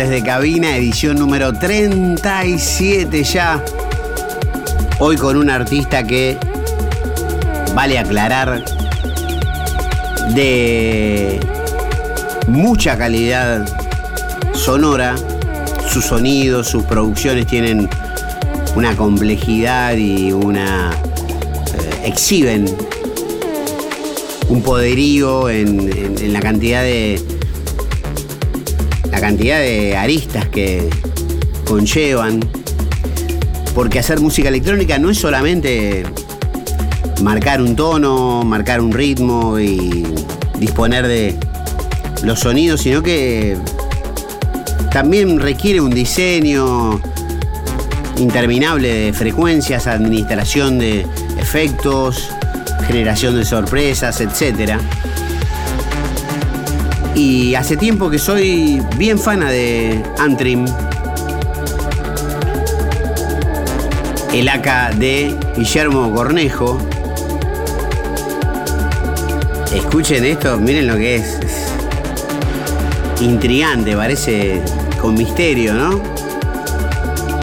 a Tripulantes de Cabina, edición número 37 ya. Hoy con un artista que, vale aclarar, de mucha calidad sonora. Sus sonidos, sus producciones tienen una complejidad y una... eh, exhiben un poderío en la cantidad de cantidad de aristas que conllevan. Porque hacer música electrónica no es solamente marcar un tono, marcar un ritmo y disponer de los sonidos, sino que también requiere un diseño interminable de frecuencias, administración de efectos, generación de sorpresas, etcétera. Y hace tiempo que soy bien fana de Antrim. El AK de Guillermo Cornejo. Escuchen esto, miren lo que es. Es intrigante, parece con misterio, ¿no?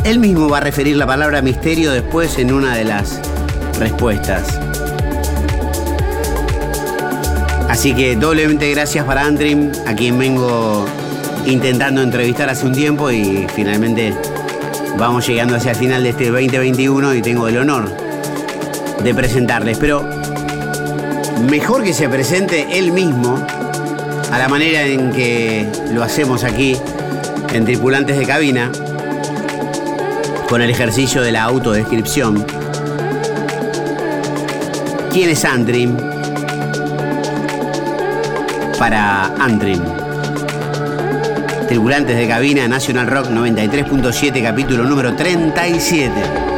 Él mismo va a referir la palabra misterio después en una de las respuestas. Así que doblemente gracias para Antrim, a quien vengo intentando entrevistar hace un tiempo y finalmente vamos llegando hacia el final de este 2021 y tengo el honor de presentarles. Pero mejor que se presente él mismo a la manera en que lo hacemos aquí en Tripulantes de Cabina, con el ejercicio de la autodescripción. ¿Quién es Antrim? Para Antrim. Tripulantes de cabina National Rock 93.7, capítulo número 37.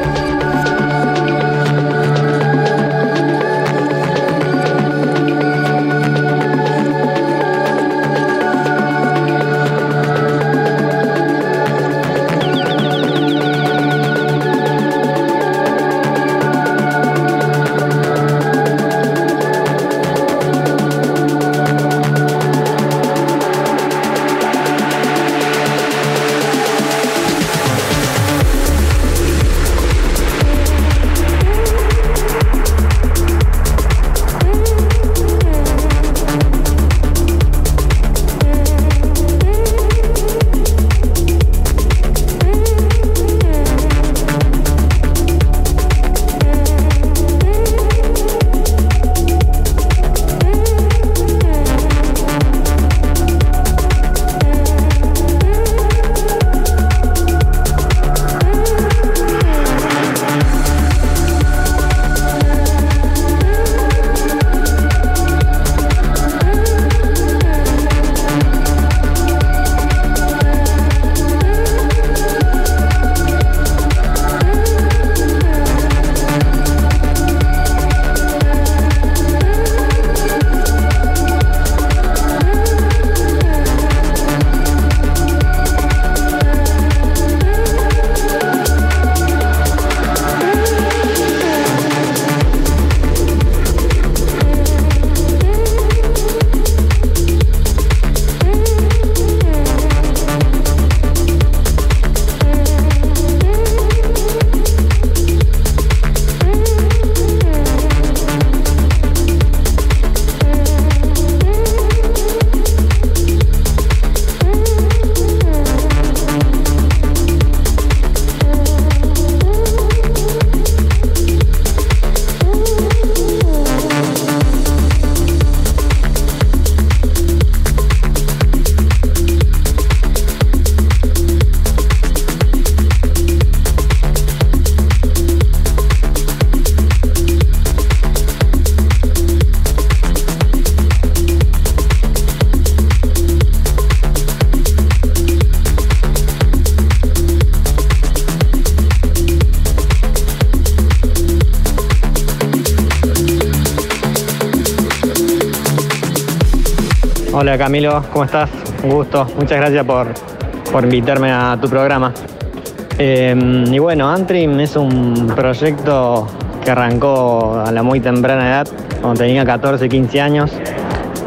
Hola Camilo, ¿cómo estás? Un gusto, muchas gracias por, por invitarme a tu programa. Eh, y bueno, Antrim es un proyecto que arrancó a la muy temprana edad, cuando tenía 14, 15 años.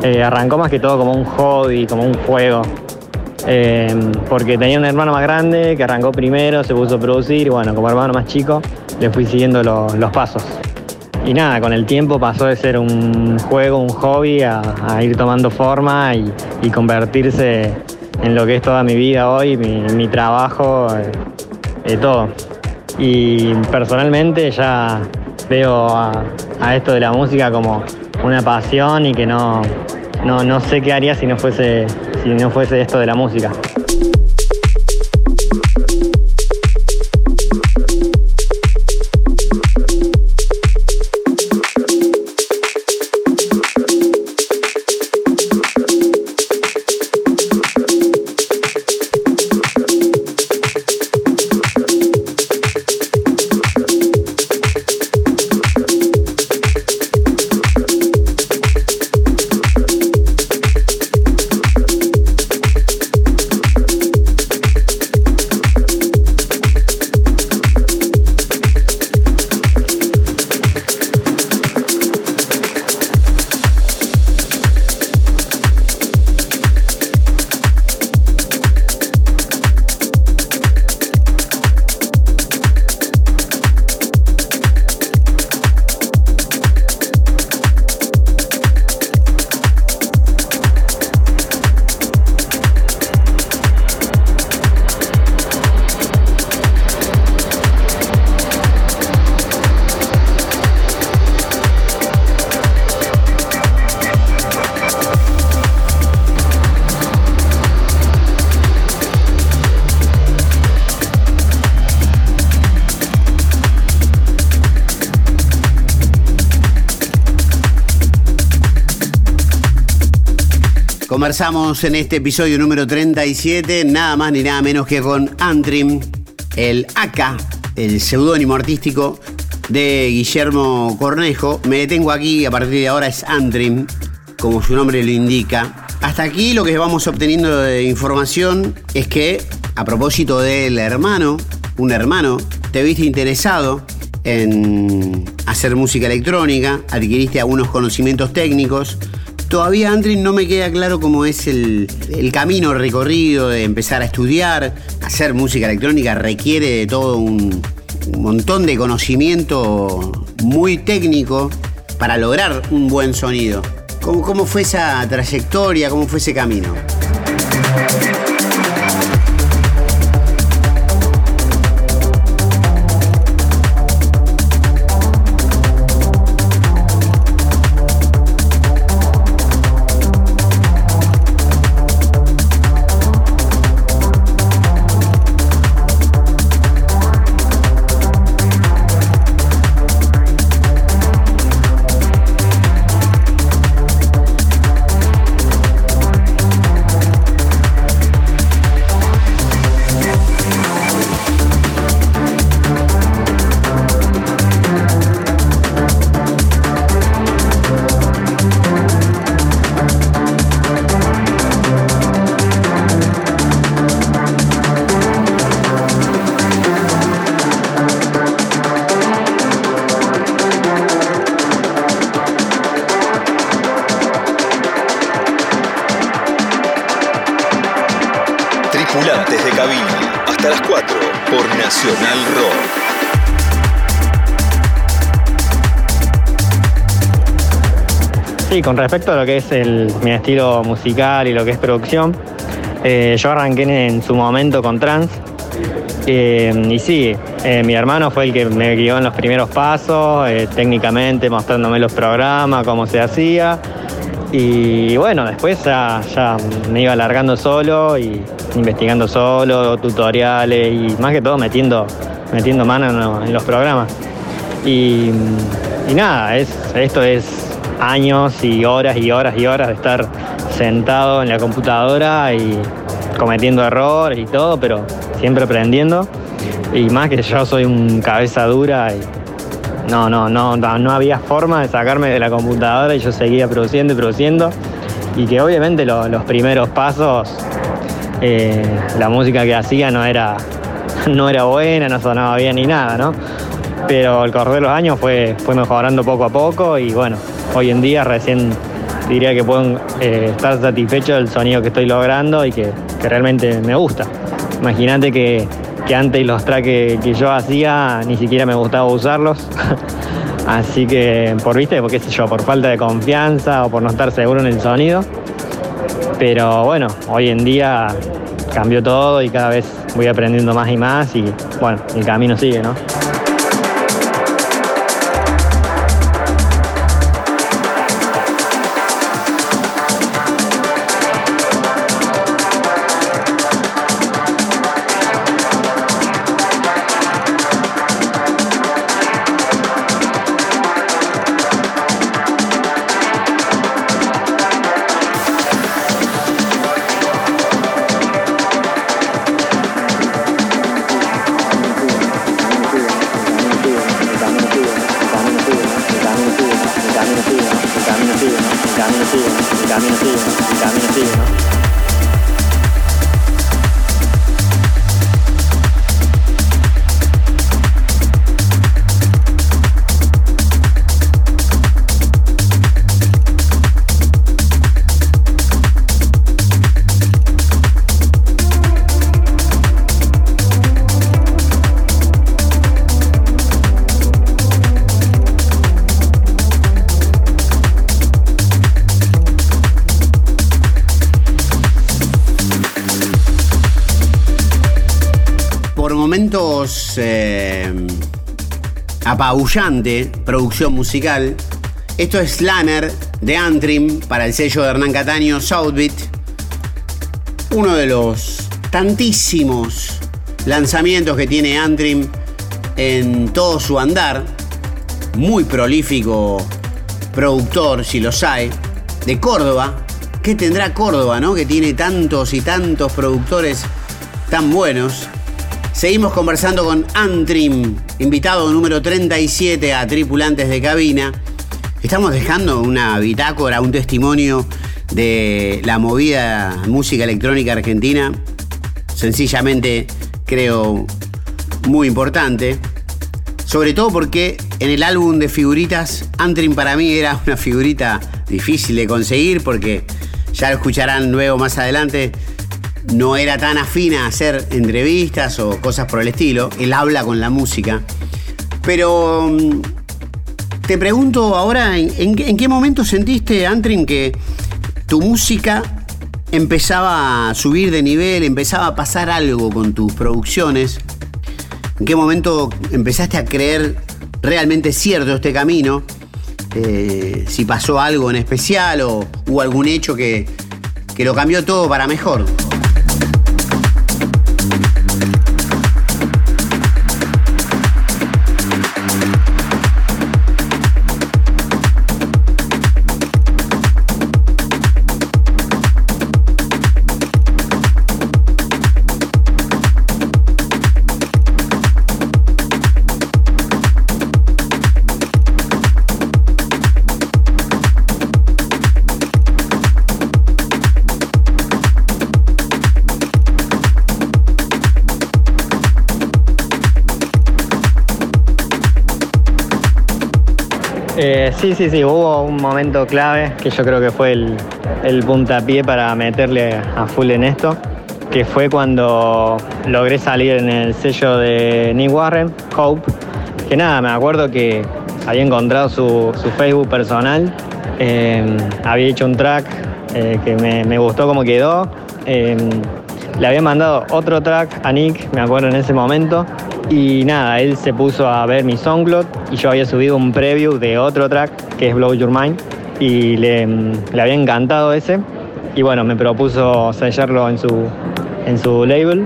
Eh, arrancó más que todo como un hobby, como un juego. Eh, porque tenía un hermano más grande que arrancó primero, se puso a producir y bueno, como hermano más chico le fui siguiendo lo- los pasos. Y nada, con el tiempo pasó de ser un juego, un hobby, a, ir tomando forma y, convertirse en lo que es toda mi vida hoy, mi, mi trabajo, eh, eh, todo. Y personalmente ya veo a, a esto de la música como una pasión y que no, no, no sé qué haría si no fuese, si no fuese esto de la música. Conversamos en este episodio número 37, nada más ni nada menos que con Antrim, el AK, el seudónimo artístico de Guillermo Cornejo. Me detengo aquí, a partir de ahora es Antrim, como su nombre lo indica. Hasta aquí lo que vamos obteniendo de información es que, a propósito del hermano, un hermano, te viste interesado en hacer música electrónica, adquiriste algunos conocimientos técnicos. Todavía, Andrin, no me queda claro cómo es el, el camino recorrido de empezar a estudiar. Hacer música electrónica requiere de todo un, un montón de conocimiento muy técnico para lograr un buen sonido. ¿Cómo, cómo fue esa trayectoria? ¿Cómo fue ese camino? Sí, con respecto a lo que es el, mi estilo musical y lo que es producción, eh, yo arranqué en, su momento con trance. Eh, y sí, eh, mi hermano fue el que me guió en los primeros pasos, técnicamente mostrándome los programas, cómo se hacía. Y bueno, después ya, me iba alargando solo y investigando solo, tutoriales y más que todo metiendo, metiendo mano en los programas. Y, y nada, es, esto es años y horas y horas y horas de estar sentado en la computadora y cometiendo errores y todo, pero siempre aprendiendo. Y más que yo soy un cabeza dura y no, no, no, no, había forma de sacarme de la computadora y yo seguía produciendo y produciendo. y que obviamente lo- los primeros pasos, eh, la música que hacía no era, no era buena, no sonaba bien ni nada, ¿no? Pero al correr de los años fue, fue mejorando poco a poco y bueno, hoy en día recién diría que puedo eh, estar satisfecho del sonido que estoy logrando y que, que realmente me gusta. Imagínate que, que antes los tracks que, yo hacía ni siquiera me gustaba usarlos. Así que, por viste, porque qué sé yo, por falta de confianza o por no estar seguro en el sonido. Pero bueno, hoy en día cambió todo y cada vez voy aprendiendo más y más y bueno, el camino sigue, ¿no? Momentos eh, apabullante producción musical. Esto es Slammer de Antrim para el sello de Hernán Cataño, Southbeat. Uno de los tantísimos lanzamientos que tiene Antrim en todo su andar. Muy prolífico productor, si los hay, de Córdoba. ¿Qué tendrá Córdoba, no? Que tiene tantos y tantos productores tan buenos. Seguimos conversando con Antrim, invitado número 37 a Tripulantes de Cabina. Estamos dejando una bitácora, un testimonio de la movida música electrónica argentina. Sencillamente creo muy importante. Sobre todo porque en el álbum de figuritas, Antrim para mí era una figurita difícil de conseguir porque ya lo escucharán luego más adelante no era tan afina a hacer entrevistas o cosas por el estilo. Él habla con la música. Pero mm, te pregunto ahora, ¿en, qué momento sentiste, Antrim, que tu música empezaba a subir de nivel, empezaba a pasar algo con tus producciones? ¿En qué momento empezaste a creer realmente cierto este camino? Eh, si pasó algo en especial o hubo algún hecho que, que lo cambió todo para mejor. Eh, sí, sí, sí, hubo un momento clave que yo creo que fue el, puntapié para meterle a full en esto, que fue cuando logré salir en el sello de Nick Warren, Hope, que nada, me acuerdo que había encontrado su, su Facebook personal, eh, había hecho un track eh, que me, me gustó como quedó, eh, le había mandado otro track a Nick, me acuerdo en ese momento, y nada, él se puso a ver mi SoundCloud y yo había subido un preview de otro track que es Blow Your Mind y le, había encantado ese y bueno, me propuso sellarlo en su, en su label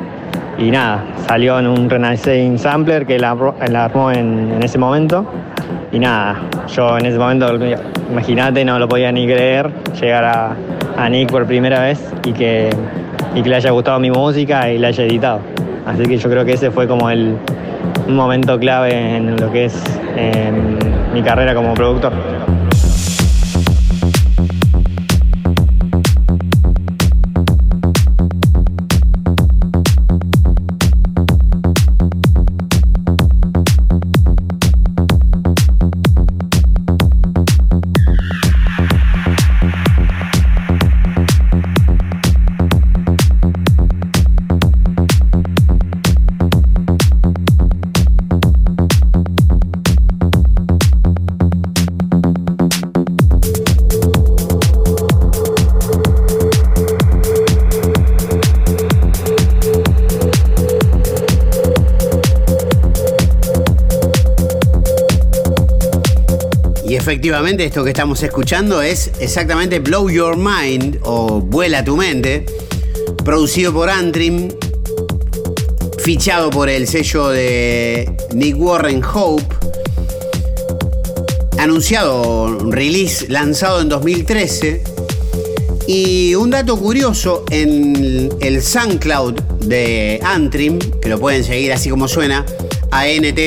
y nada, salió en un Renaissance Sampler que él armó, en ese momento y nada, yo en ese momento, imagínate, no lo podía ni creer llegar a, a Nick por primera vez y que, y que le haya gustado mi música y la haya editado. Así que yo creo que ese fue como el, momento clave en lo que es em, mi carrera como productor. Efectivamente, esto que estamos escuchando es exactamente Blow Your Mind o Vuela tu mente, producido por Antrim, fichado por el sello de Nick Warren Hope, anunciado, release lanzado en 2013. Y un dato curioso, en el SoundCloud de Antrim, que lo pueden seguir así como suena, A-N-T-R-I-M,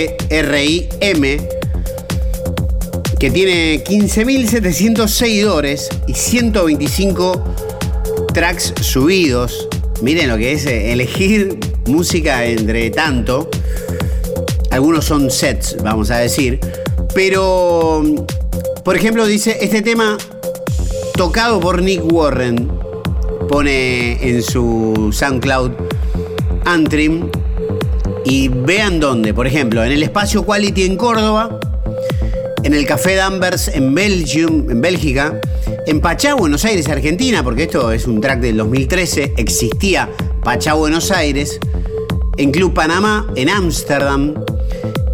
que tiene 15.700 seguidores y 125 tracks subidos. Miren lo que es eh, elegir música entre tanto. Algunos son sets, vamos a decir. Pero, por ejemplo, dice, este tema tocado por Nick Warren, pone en su SoundCloud Antrim. Y vean dónde, por ejemplo, en el espacio Quality en Córdoba, en el Café Danvers en Belgium, en Bélgica, en Pachá, Buenos Aires, Argentina, porque esto es un track del 2013, existía Pachá, Buenos Aires, en Club Panamá, en Ámsterdam,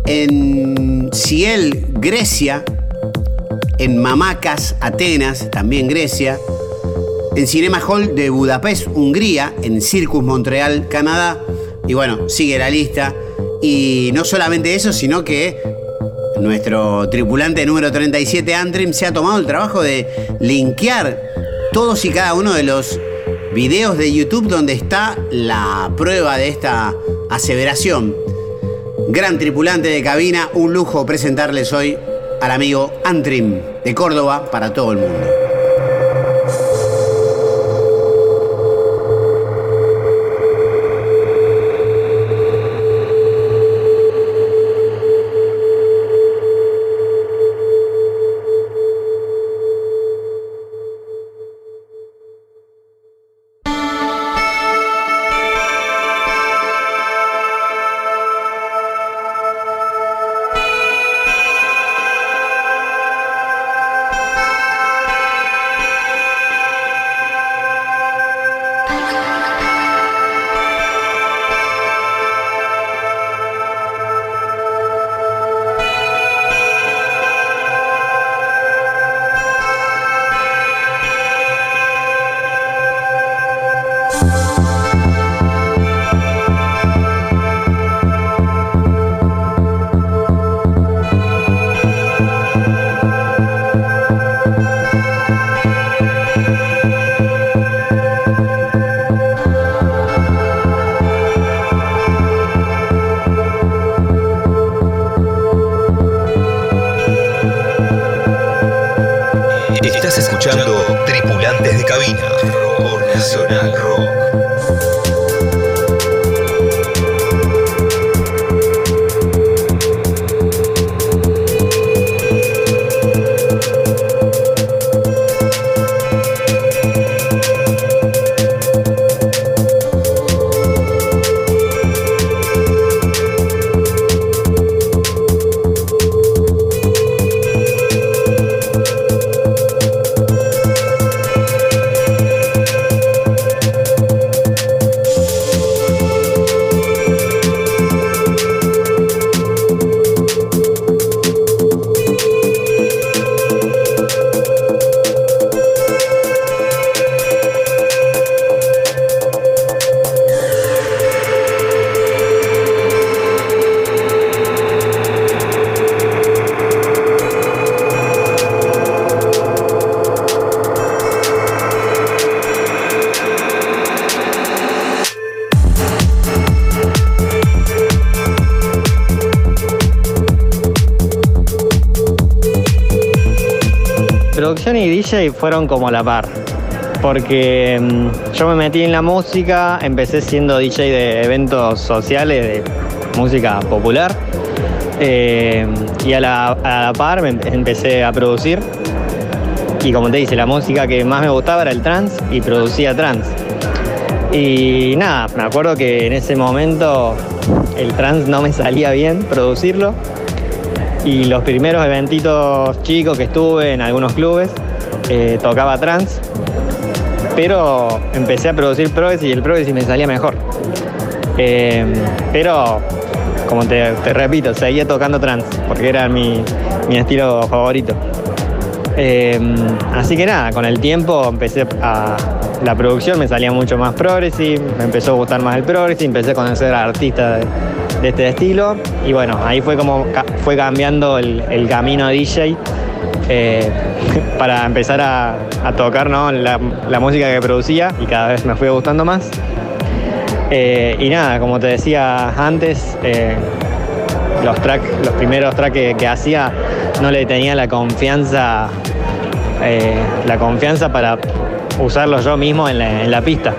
en Ciel, Grecia, en Mamacas, Atenas, también Grecia, en Cinema Hall de Budapest, Hungría, en Circus Montreal, Canadá, y bueno, sigue la lista. Y no solamente eso, sino que nuestro tripulante número 37, Antrim, se ha tomado el trabajo de linkear todos y cada uno de los videos de YouTube donde está la prueba de esta aseveración. Gran tripulante de cabina, un lujo presentarles hoy al amigo Antrim de Córdoba para todo el mundo. Y fueron como la par. Porque mm, yo me metí en la música, empecé siendo DJ de eventos sociales, de música popular. Eh, y a la, par me empecé a producir. Y como te dice, la música que más me gustaba era el trance y producía trance. Y nada, me acuerdo que en ese momento el trance no me salía bien producirlo y los primeros eventitos chicos que estuve en algunos clubes eh, tocaba trans, pero empecé a producir progressive y el progressive me salía mejor. Eh, pero, como te, repito, seguía tocando trans, porque era mi, mi estilo favorito. Eh, así que nada, con el tiempo empecé a. La producción me salía mucho más progressive, me empezó a gustar más el progressive, empecé a conocer a artistas de, este estilo y bueno, ahí fue como fue cambiando el, camino DJ eh, para empezar a, tocar ¿no? la, música que producía y cada vez me fue gustando más. Eh, y nada, como te decía antes, eh, los los primeros tracks que, hacía no le tenía la confianza, la confianza para usarlos yo mismo en la pista.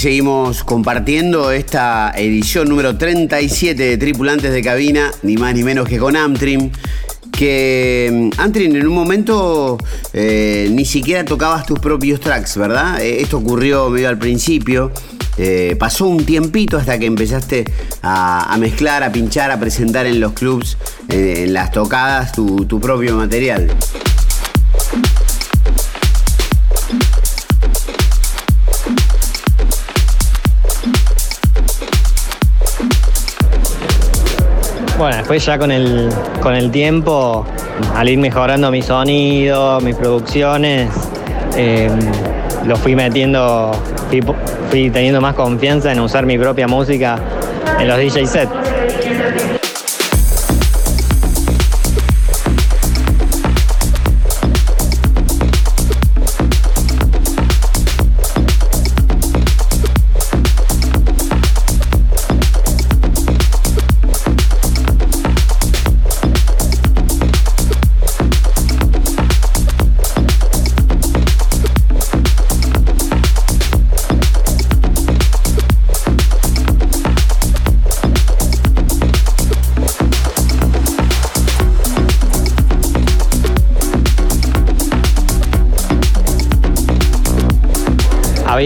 Seguimos compartiendo esta edición número 37 de Tripulantes de Cabina, ni más ni menos que con Amtrim. Que mm, Amtrim en un momento eh, ni siquiera tocabas tus propios tracks, ¿verdad? Eh, esto ocurrió medio al principio. Eh, pasó un tiempito hasta que empezaste a, mezclar, a pinchar, a presentar en los clubs, en las tocadas, tu propio material. Bueno, después ya con el, con el tiempo, al ir mejorando mi sonido, mis producciones, eh, lo fui metiendo, fui teniendo más confianza en usar mi propia música en los DJ sets.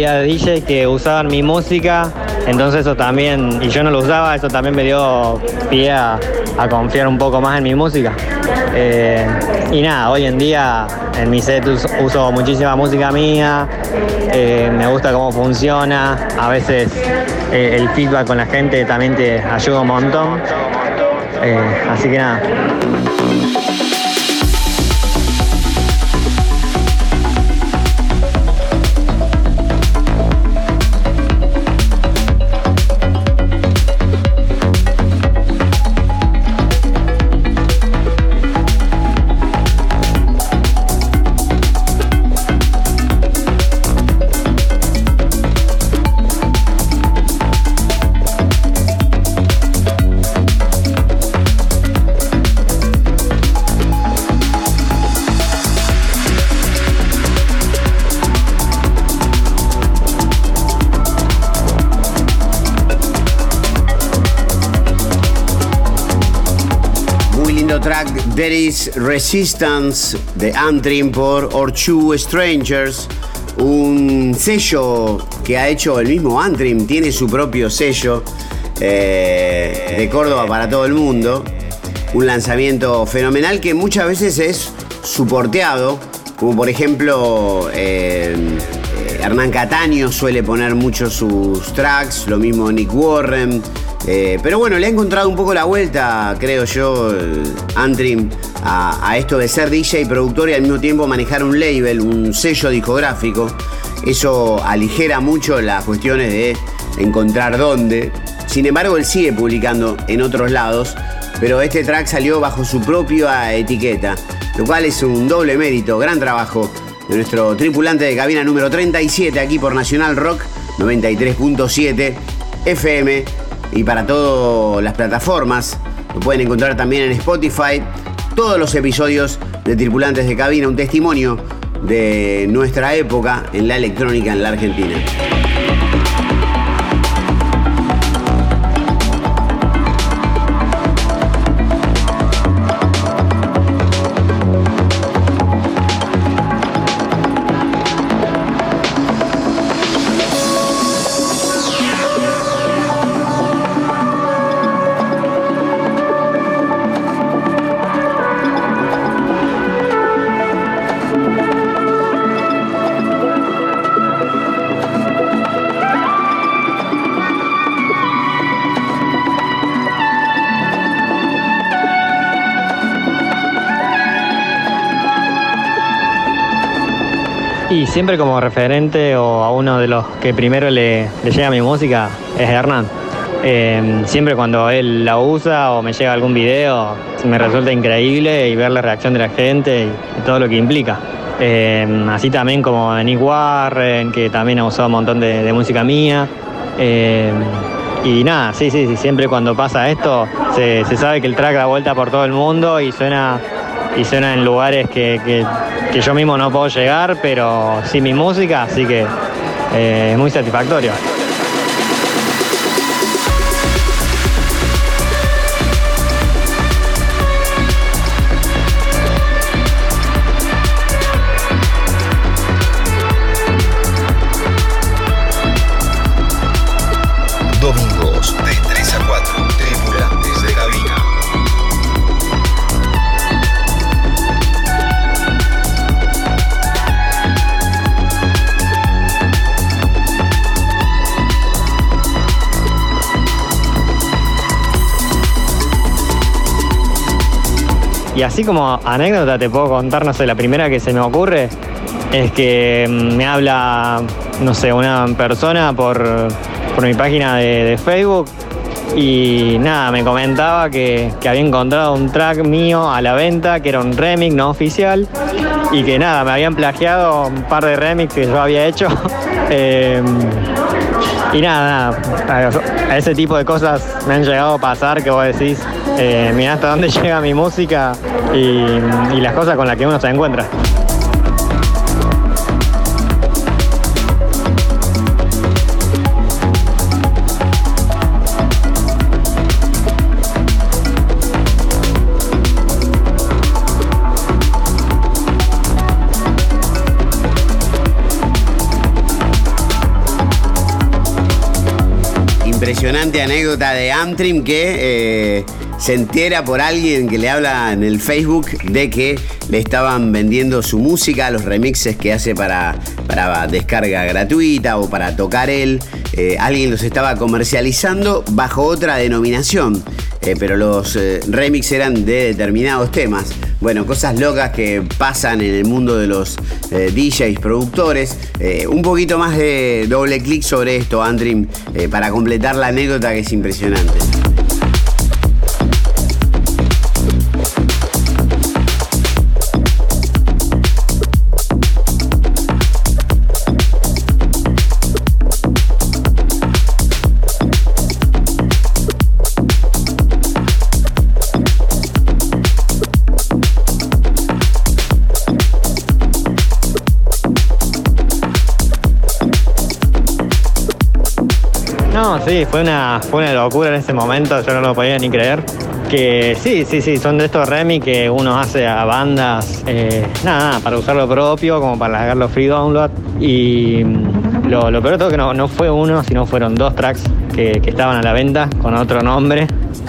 Había DJ que usaban mi música, entonces eso también, y yo no lo usaba, eso también me dio pie a, confiar un poco más en mi música. Eh, y nada, hoy en día en mi set us- uso muchísima música mía, eh, me gusta cómo funciona, a veces eh, el feedback con la gente también te ayuda un montón. Así que nada. Resistance de Antrim por Or Two Strangers. un sello que ha hecho el mismo Antrim, tiene su propio sello eh, de Córdoba para todo el mundo. Un lanzamiento fenomenal que muchas veces es suporteado, como por ejemplo eh, eh, Hernán Cataño suele poner mucho sus tracks, lo mismo Nick Warren. pero bueno, le ha encontrado un poco la vuelta, creo yo, Antrim, a, esto de ser DJ y productor y al mismo tiempo manejar un label, un sello discográfico. Eso aligera mucho las cuestiones de encontrar dónde. Sin embargo, él sigue publicando en otros lados, pero este track salió bajo su propia etiqueta, lo cual es un doble mérito, gran trabajo de nuestro tripulante de cabina número 37 aquí por Nacional Rock 93.7 FM y para todas las plataformas. Lo pueden encontrar también en Spotify. Todos los episodios de Tripulantes de Cabina, un testimonio de nuestra época en la electrónica en la Argentina. Siempre como referente o a uno de los que primero le, llega mi música es Hernán. Eh, siempre cuando él la usa o me llega algún video me resulta increíble y ver la reacción de la gente y, todo lo que implica. Eh, así también como Nick Warren, que también ha usado un montón de, música mía. Eh, y nada, sí, sí, sí, siempre cuando pasa esto se, sabe que el track da vuelta por todo el mundo y suena, y suena en lugares que, que yo mismo no puedo llegar, pero sí mi música, así que eh, es muy satisfactorio. Y así como anécdota te puedo contar, no sé, la primera que se me ocurre es que mm, me habla, no sé, una persona por, mi página de, Facebook y nada, me comentaba que, había encontrado un track mío a la venta, que era un remix no oficial, y que nada, me habían plagiado un par de remix que yo había hecho. Em, y nada, nada, a ese tipo de cosas me han llegado a pasar que vos decís, eh, mira hasta dónde llega mi música y, y las cosas con las que uno se encuentra. Impresionante anécdota de Amtrim que eh, se entera por alguien que le habla en el Facebook de que le estaban vendiendo su música, los remixes que hace para, para descarga gratuita o para tocar él. Eh, alguien los estaba comercializando bajo otra denominación, eh, pero los remixes eran de determinados temas. Bueno, cosas locas que pasan en el mundo de los DJs, productores. un poquito más de doble clic sobre esto, Andrim, para completar la anécdota que es impresionante. Sí, fue una, fue una locura en ese momento, yo no lo podía ni creer. Que sí, sí, sí, son de estos remix que uno hace a bandas, eh, nada, para usar lo propio, como para largarlo free download. Y mm, lo, lo peor todo que no, no fue uno, sino fueron dos tracks que, que estaban a la venta con otro nombre.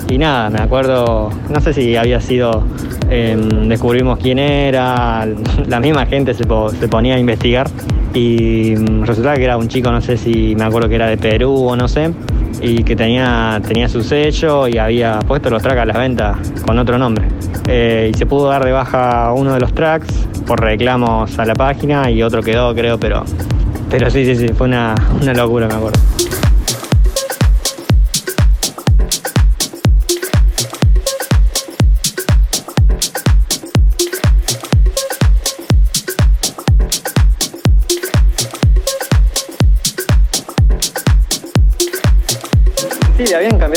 Y nada, me acuerdo, no sé si había sido, eh, descubrimos quién era, la misma gente se, se ponía a investigar y mm, resultaba que era un chico, no sé si me acuerdo que era de Perú o no sé, y que tenía, tenía su sello y había puesto los tracks a la venta con otro nombre. Eh, y se pudo dar de baja uno de los tracks por reclamos a la página y otro quedó, creo, pero, pero sí, sí, sí, fue una, una locura, me acuerdo.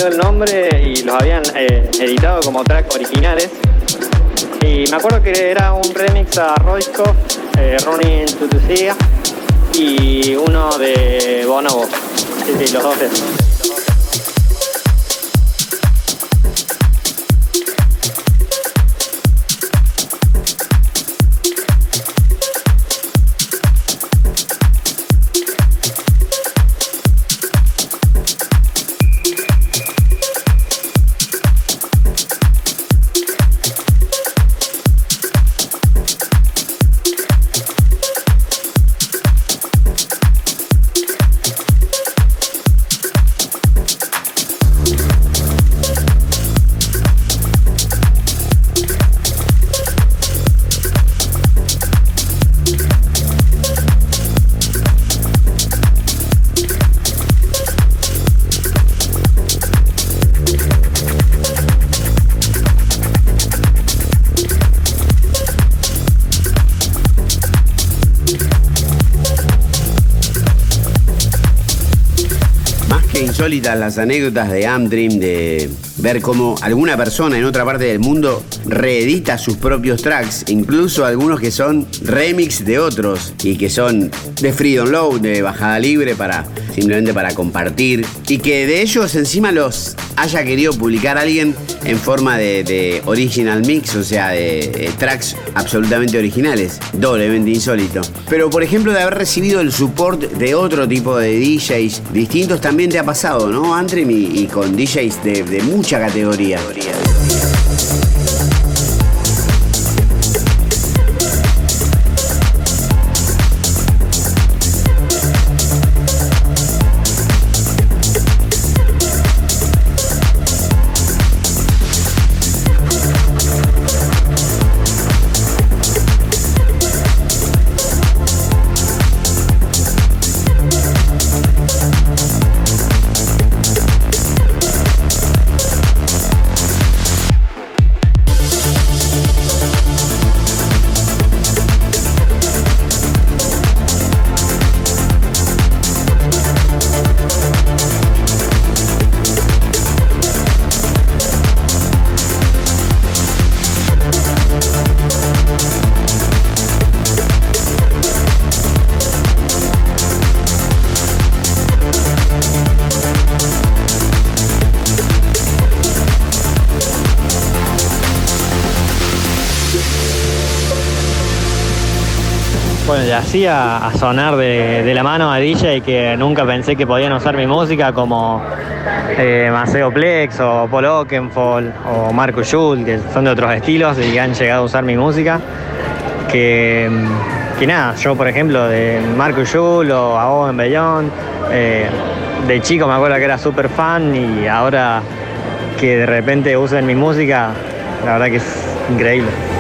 El nombre y los habían eh, editado como track originales. Y me acuerdo que era un remix a Royskopf, eh, the Sea y uno de Bonobo. Sí, sí, los dos insólitas las anécdotas de Amdream de ver cómo alguna persona en otra parte del mundo reedita sus propios tracks, incluso algunos que son remix de otros y que son de free download, de bajada libre para simplemente para compartir y que de ellos encima los haya querido publicar alguien en forma de, original mix, o sea, de, tracks absolutamente originales, doblemente insólito. Pero por ejemplo de haber recibido el support de otro tipo de DJs distintos también te ha pasado, ¿no, Andrem? Y, y con DJs de, de mucha categoría. Así a, sonar de, la mano a DJ que nunca pensé que podían usar mi música como eh, Maceo Plex o Paul Oakenfold o Marco Schul, que son de otros estilos y han llegado a usar mi música. Que, que nada, yo por ejemplo de Marco Schul o a Owen Bellón, eh, de chico me acuerdo que era súper fan y ahora que de repente usen mi música, la verdad que es increíble.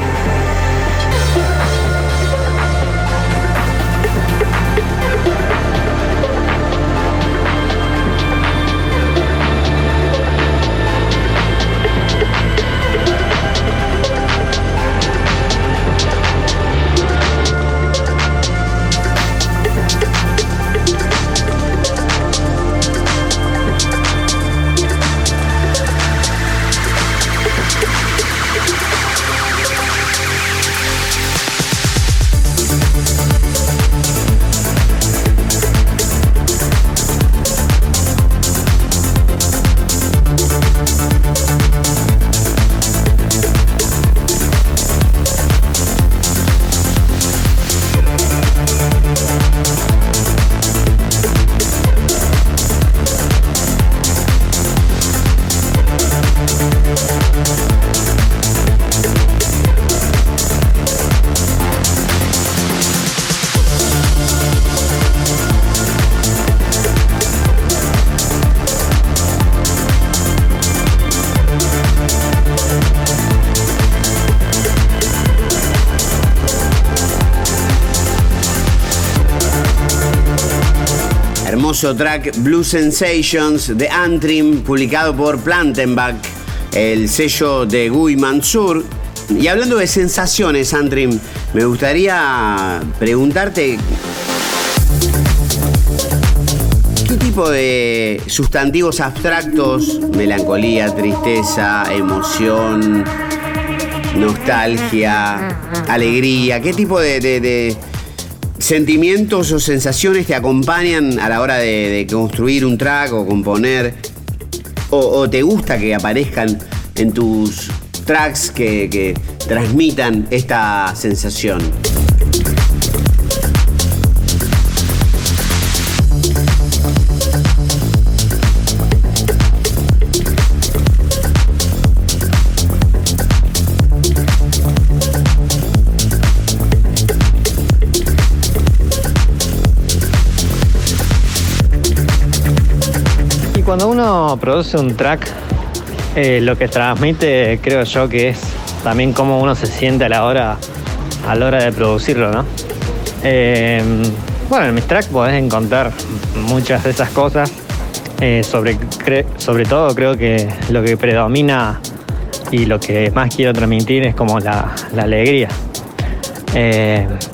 Hermoso track Blue Sensations de Antrim, publicado por Plantenbach, el sello de Guy Mansur. Y hablando de sensaciones, Antrim, me gustaría preguntarte ¿Qué tipo de sustantivos abstractos, melancolía, tristeza, emoción, nostalgia, alegría, qué tipo de, sentimientos o sensaciones te acompañan a la hora de, construir un track o componer? O, te gusta que aparezcan en tus tracks que transmitan esta sensación? Cuando uno produce un track, eh, lo que transmite creo yo que es también cómo uno se siente a la hora, a la hora de producirlo, ¿no? Eh, bueno, en mis tracks podés encontrar muchas de esas cosas. Eh, sobre, todo creo que lo que predomina y lo que más quiero transmitir es como la, alegría.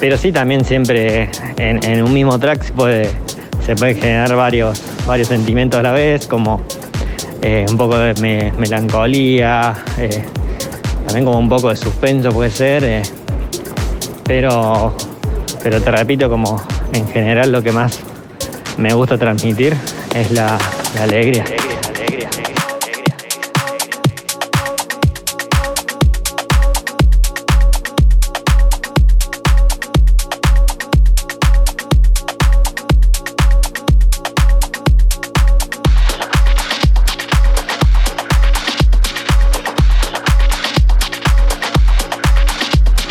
pero sí, también siempre en, un mismo track se puede se pueden generar varios, varios sentimientos a la vez, como eh, un poco de melancolía, eh, también como un poco de suspenso puede ser, eh, pero, pero te repito, como en general lo que más me gusta transmitir es la alegría.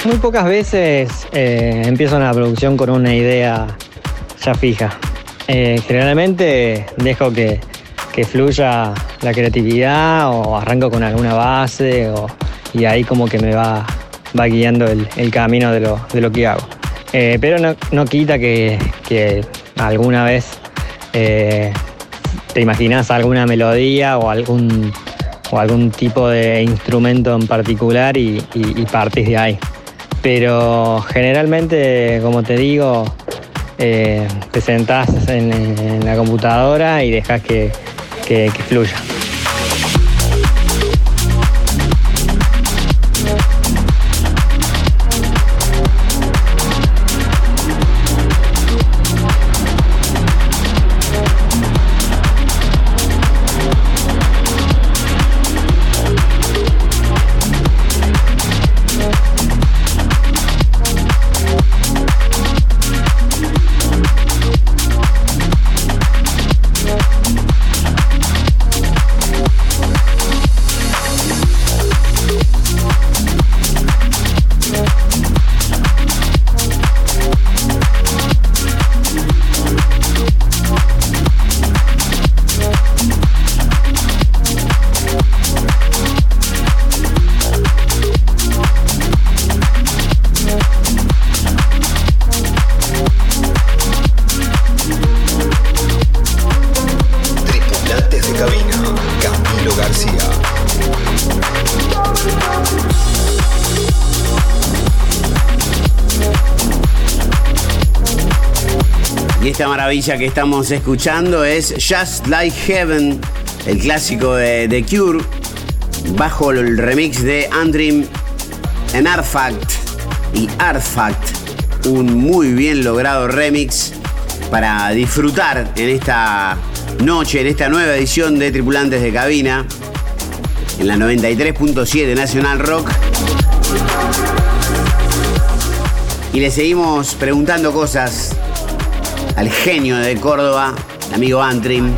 Muy pocas veces eh, empiezo una producción con una idea ya fija. Eh, generalmente dejo que, fluya la creatividad o arranco con alguna base y ahí como que me va, va guiando el, camino de lo, que hago. Eh, pero no, quita que, alguna vez te imaginas alguna melodía o algún, o algún tipo de instrumento en particular y, y partís de ahí pero generalmente, como te digo, eh, te sentás en, la computadora y dejas que fluya. Maravilla que estamos escuchando es Just Like Heaven, el clásico de The Cure, bajo el remix de Andrew en Artifact y Artifact, un muy bien logrado remix para disfrutar en esta noche, en esta nueva edición de Tripulantes de Cabina, en la 93.7 Nacional Rock. Y le seguimos preguntando cosas al genio de Córdoba, el amigo Antrim.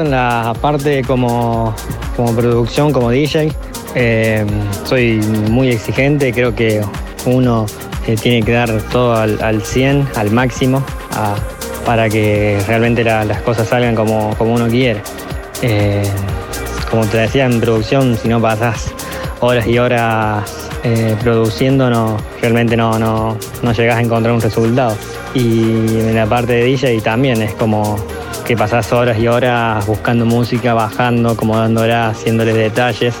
En la parte como, como producción, como DJ. Eh, soy muy exigente, creo que uno eh, tiene que dar todo al, 100, al máximo, para que realmente las cosas salgan como, como uno quiere. Eh, como te decía en producción, si no pasas horas y horas produciendo, no, realmente no, no, no llegas a encontrar un resultado. Y en la parte de DJ también es como que pasás horas y horas buscando música, bajando, acomodándola, haciéndole detalles.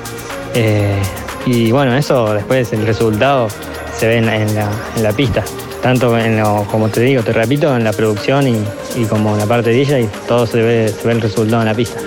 Eh, y bueno, eso después el resultado se ve en la, pista. Tanto en lo, como te digo, te repito, en la producción y, como en la parte de DJ, todo se ve, se ve el resultado en la pista.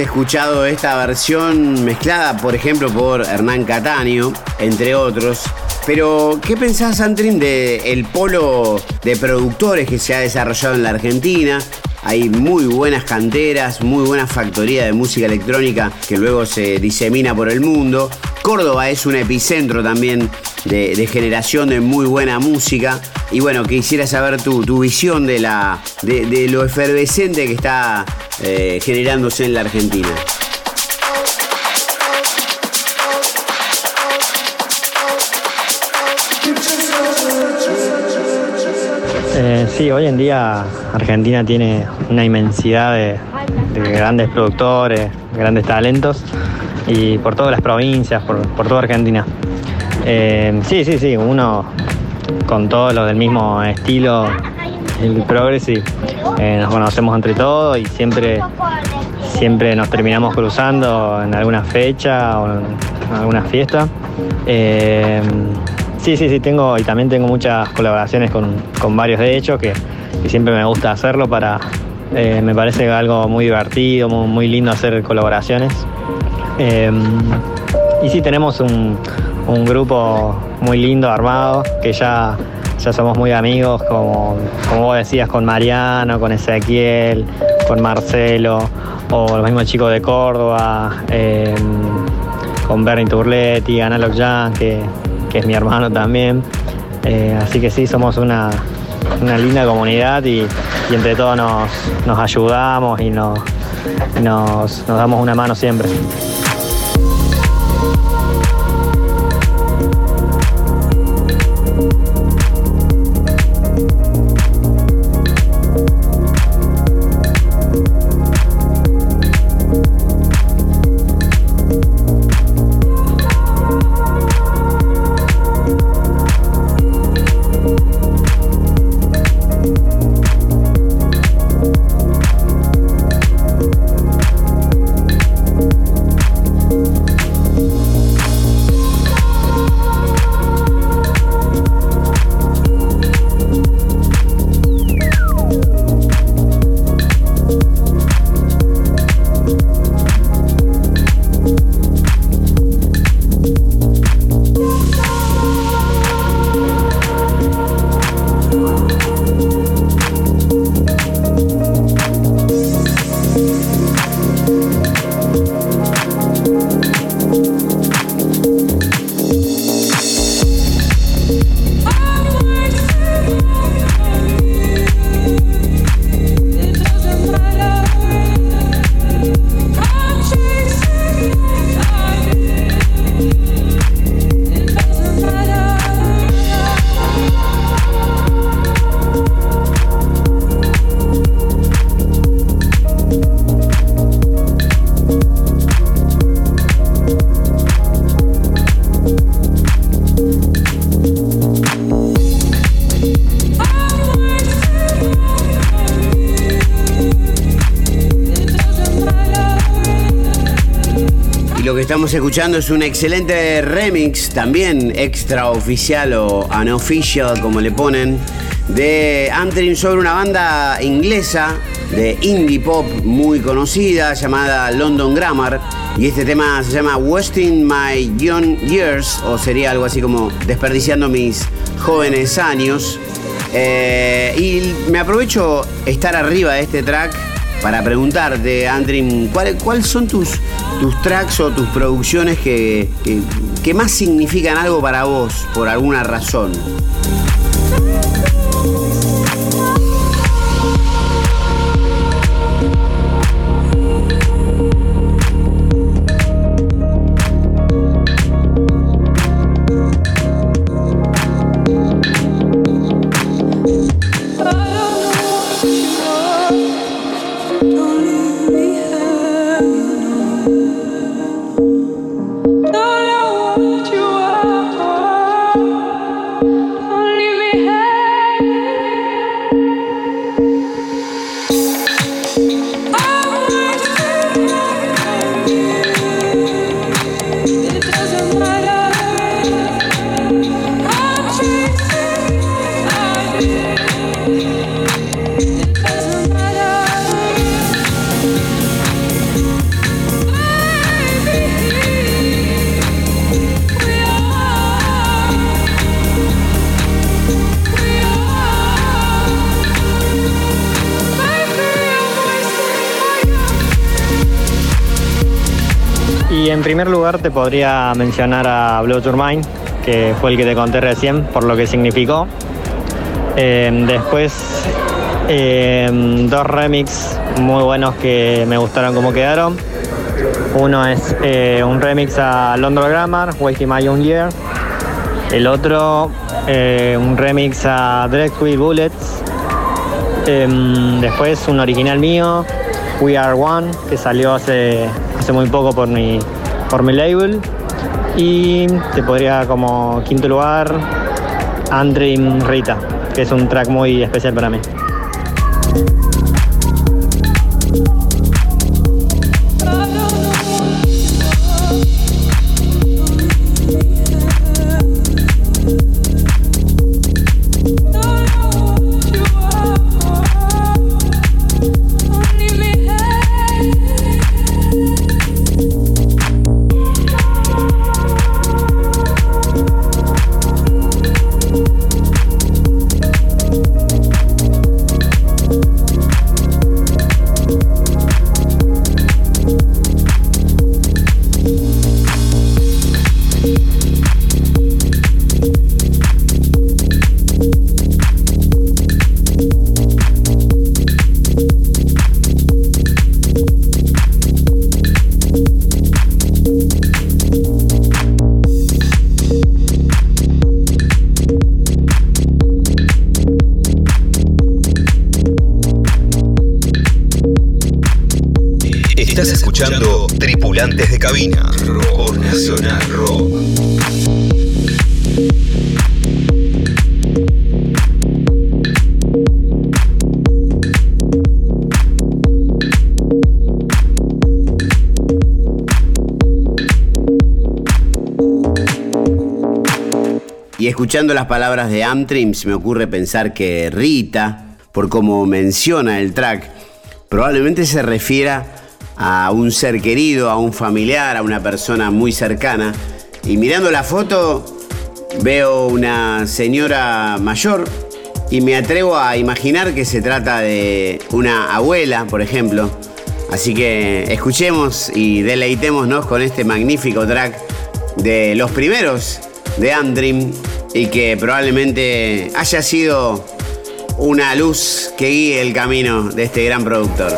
Escuchado esta versión mezclada, por ejemplo, por Hernán Cataño, entre otros. Pero, ¿qué pensás, Antrim, del el polo de productores que se ha desarrollado en la Argentina? Hay muy buenas canteras, muy buena factoría de música electrónica que luego se disemina por el mundo. Córdoba es un epicentro también de, generación de muy buena música. Y bueno, quisiera saber tu, visión de, la, de lo efervescente que está eh, generándose en la Argentina. Eh, sí, hoy en día Argentina tiene una inmensidad de, grandes productores, grandes talentos y por todas las provincias, por, toda Argentina. Eh, sí, sí, sí, uno con todos los del mismo estilo, el progressive, eh, nos conocemos entre todos y siempre, siempre nos terminamos cruzando en alguna fecha o en alguna fiesta. Eh, sí, sí, sí, tengo y también tengo muchas colaboraciones con, varios de ellos que, siempre me gusta hacerlo para, eh, me parece algo muy divertido, muy, lindo hacer colaboraciones. y sí, tenemos un, un grupo muy lindo armado que ya ya somos muy amigos, como, como vos decías, con Mariano, con Ezequiel, con Marcelo, o los mismos chicos de Córdoba, em, con Bernie Turletti, Analog Jan, que, es mi hermano también. Eh, así que sí, somos una, linda comunidad y, entre todos nos, ayudamos y nos, nos damos una mano siempre. Estamos escuchando es un excelente remix, también extraoficial o unofficial, como le ponen, de Antrim sobre una banda inglesa de indie pop muy conocida llamada London Grammar. Y este tema se llama Wasting My Young Years, o sería algo así como Desperdiciando mis jóvenes años. Eh, y me aprovecho estar arriba de este track para preguntarte, Andrim, ¿cuáles son tus, tus tracks o tus producciones que, que más significan algo para vos por alguna razón? Primer lugar te podría mencionar a Blow Your Mind, que fue el que te conté recién, por lo que significó. Em, después, em, dos remix muy buenos que me gustaron como quedaron. Uno es eh, un remix a London Grammar, Wasting My Young Year. El otro, eh, un remix a Dread Bullets. Em, después, un original mío, We Are One, que salió hace, hace muy poco por mi por mi label. Y te podría como quinto lugar, Andream Rita, que es un track muy especial para mí. Y escuchando las palabras de Amtrim, me ocurre pensar que Rita, por como menciona el track, probablemente se refiera a un ser querido, a un familiar, a una persona muy cercana. Y mirando la foto veo una señora mayor y me atrevo a imaginar que se trata de una abuela, por ejemplo. Así que escuchemos y deleitémonos con este magnífico track de los primeros de Andream y que probablemente haya sido una luz que guíe el camino de este gran productor.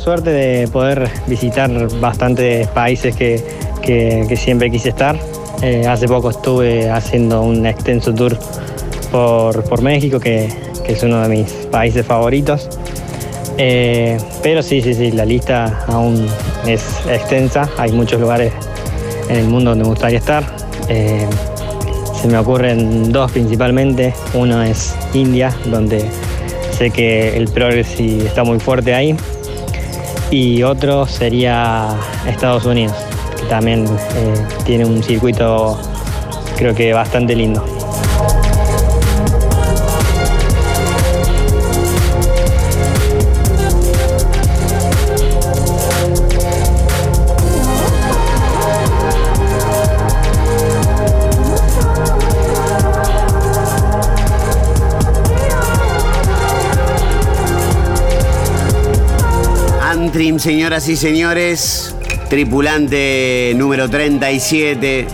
Suerte de poder visitar bastantes países que, que- siempre quise estar. Eh, hace poco estuve haciendo un extenso tour por, por México, que, que es uno de mis países favoritos. Eh, pero sí, sí, sí, la lista aún es extensa. Hay muchos lugares en el mundo donde me gustaría estar. Eh, se me ocurren dos principalmente. Uno es India, donde sé que el progresi está muy fuerte ahí. Y otro sería Estados Unidos, que también eh, tiene un circuito creo que bastante lindo. Antrim, señoras y señores, tripulante número 37,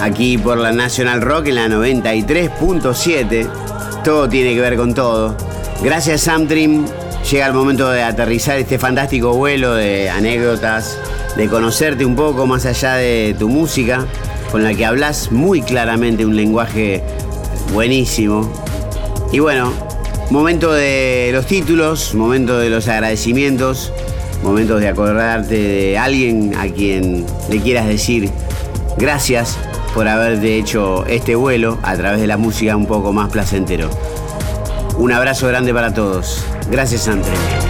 aquí por la National Rock en la 93.7. Todo tiene que ver con todo. Gracias, Amtrim. Llega el momento de aterrizar este fantástico vuelo de anécdotas, de conocerte un poco más allá de tu música, con la que hablas muy claramente un lenguaje buenísimo. Y bueno, momento de los títulos, momento de los agradecimientos, momentos de acordarte de alguien a quien le quieras decir gracias por haberte hecho este vuelo a través de la música un poco más placentero. Un abrazo grande para todos. Gracias, Andre.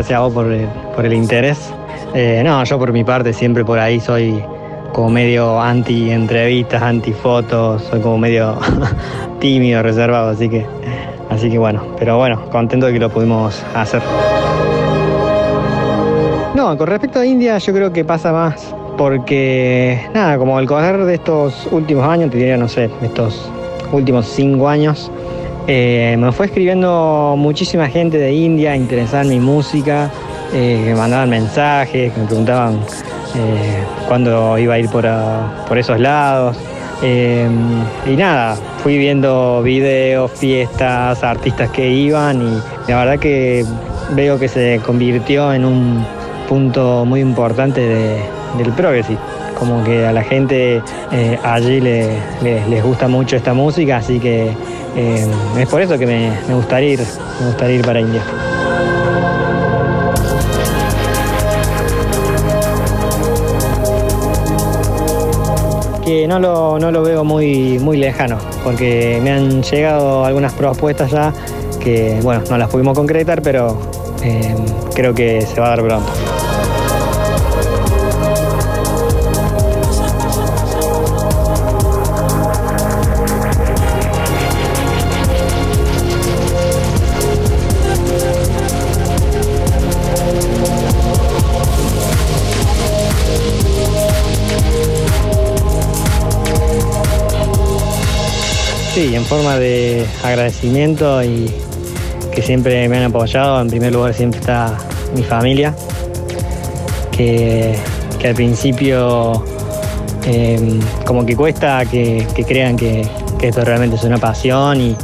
Gracias a vos por el, por el interés. Eh, no, yo por mi parte siempre por ahí soy como medio anti entrevistas, anti fotos, soy como medio tímido, reservado, así que, así que bueno, pero bueno, contento de que lo pudimos hacer. No, con respecto a India yo creo que pasa más porque, nada, como al correr de estos últimos años, te diría, no sé, estos últimos cinco años, eh, me fue escribiendo muchísima gente de India interesada en mi música, eh, que mandaban mensajes, que me preguntaban eh, cuándo iba a ir por, por esos lados. Eh, y nada, fui viendo videos, fiestas, artistas que iban y la verdad que veo que se convirtió en un punto muy importante de- del progressive. Como que a la gente allí le- le- les gusta mucho esta música, así que eh, es por eso que me, me gustaría ir, me ir para India. Que no lo, no lo veo muy, muy lejano, porque me han llegado algunas propuestas ya que, bueno, no las pudimos concretar, pero eh, creo que se va a dar pronto. Sí, en forma de agradecimiento y que siempre me han apoyado. En primer lugar siempre está mi familia, que, al principio eh, como que cuesta que, crean que, esto realmente es una pasión y,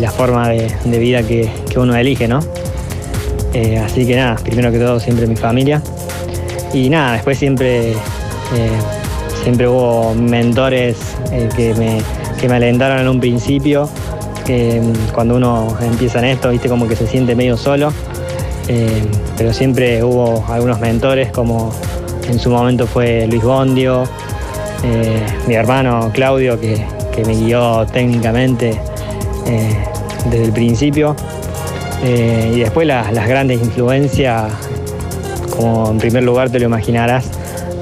la forma de, vida que, que uno elige, ¿no? Eh, así que nada, primero que todo siempre mi familia. Y nada, después siempre, eh, siempre hubo mentores eh, que, me, que me alentaron en un principio. mm, cuando uno empieza en esto, viste como que se siente medio solo. Eh, pero siempre hubo algunos mentores, como en su momento fue Luis Bondio, eh, mi hermano Claudio, que, que me guió técnicamente eh, desde el principio. Y después las, las grandes influencias, como en primer lugar te lo imaginarás,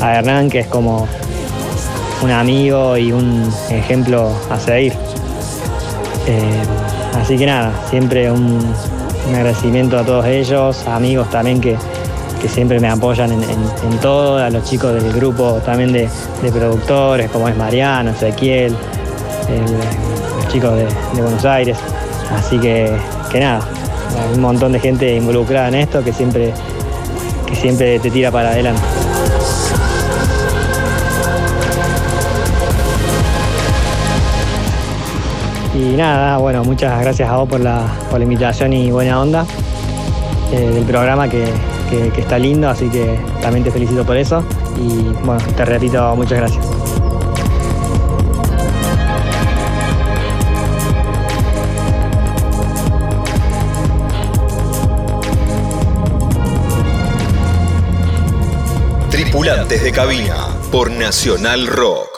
a Hernán, que es como un amigo y un ejemplo a seguir. Eh, así que nada, siempre un, agradecimiento a todos ellos, amigos también que, siempre me apoyan en, todo, a los chicos del grupo también de, productores, como es Mariano, Ezequiel, los chicos de, Buenos Aires. Así que, que nada, un montón de gente involucrada en esto que siempre, que siempre te tira para adelante. Y nada, bueno, muchas gracias a vos por la, invitación y buena onda eh, del programa que, que está lindo, así que también te felicito por eso. Y bueno, te repito, muchas gracias. Tripulantes de cabina por Nacional Rock.